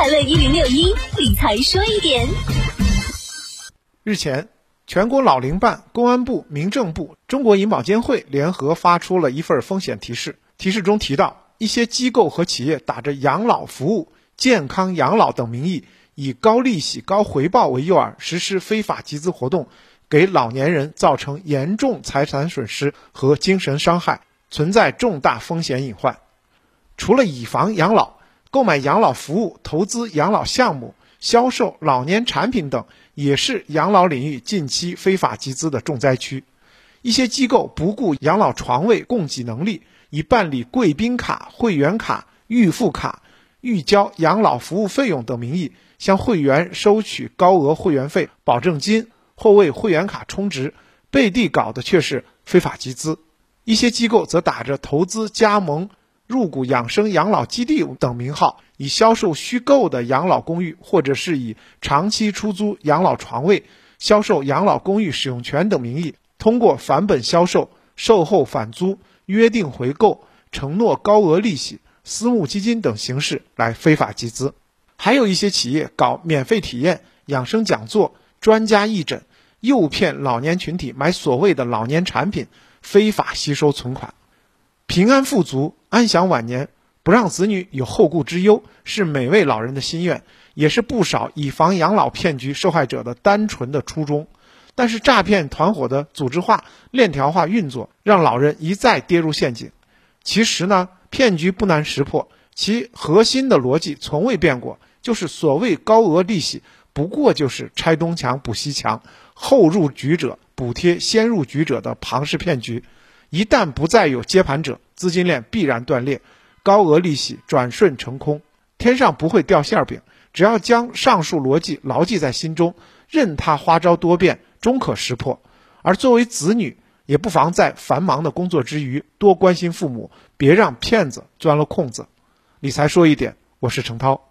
快乐一零六一理财说一点。日前，全国老龄办、公安部、民政部、中国银保监会联合发出了一份风险提示。提示中提到，一些机构和企业打着养老服务、健康养老等名义，以高利息、高回报为诱饵，实施非法集资活动，给老年人造成严重财产损失和精神伤害，存在重大风险隐患。除了以房养老，购买养老服务、投资养老项目、销售老年产品等，也是养老领域近期非法集资的重灾区。一些机构不顾养老床位供给能力，以办理贵宾卡、会员卡、预付卡、预交养老服务费用等名义，向会员收取高额会员费、保证金或为会员卡充值，背地搞的却是非法集资。一些机构则打着投资加盟。入股养生养老基地等名号，以销售虚构的养老公寓，或者是以长期出租养老床位、销售养老公寓使用权等名义，通过返本销售、售后返租、约定回购、承诺高额利息、私募基金等形式来非法集资。还有一些企业搞免费体验、养生讲座、专家义诊，诱骗老年群体买所谓的老年产品，非法吸收存款。平安富足、安享晚年，不让子女有后顾之忧，是每位老人的心愿，也是不少以房养老骗局受害者的单纯的初衷。但是，诈骗团伙的组织化、链条化运作，让老人一再跌入陷阱。其实呢，骗局不难识破，其核心的逻辑从未变过，就是所谓高额利息，不过就是拆东墙补西墙，后入局者补贴先入局者的庞氏骗局。一旦不再有接盘者，资金链必然断裂，高额利息转瞬成空。天上不会掉馅饼，只要将上述逻辑牢记在心中，任他花招多变，终可识破。而作为子女，也不妨在繁忙的工作之余，多关心父母，别让骗子钻了空子。理财说一点，我是程涛。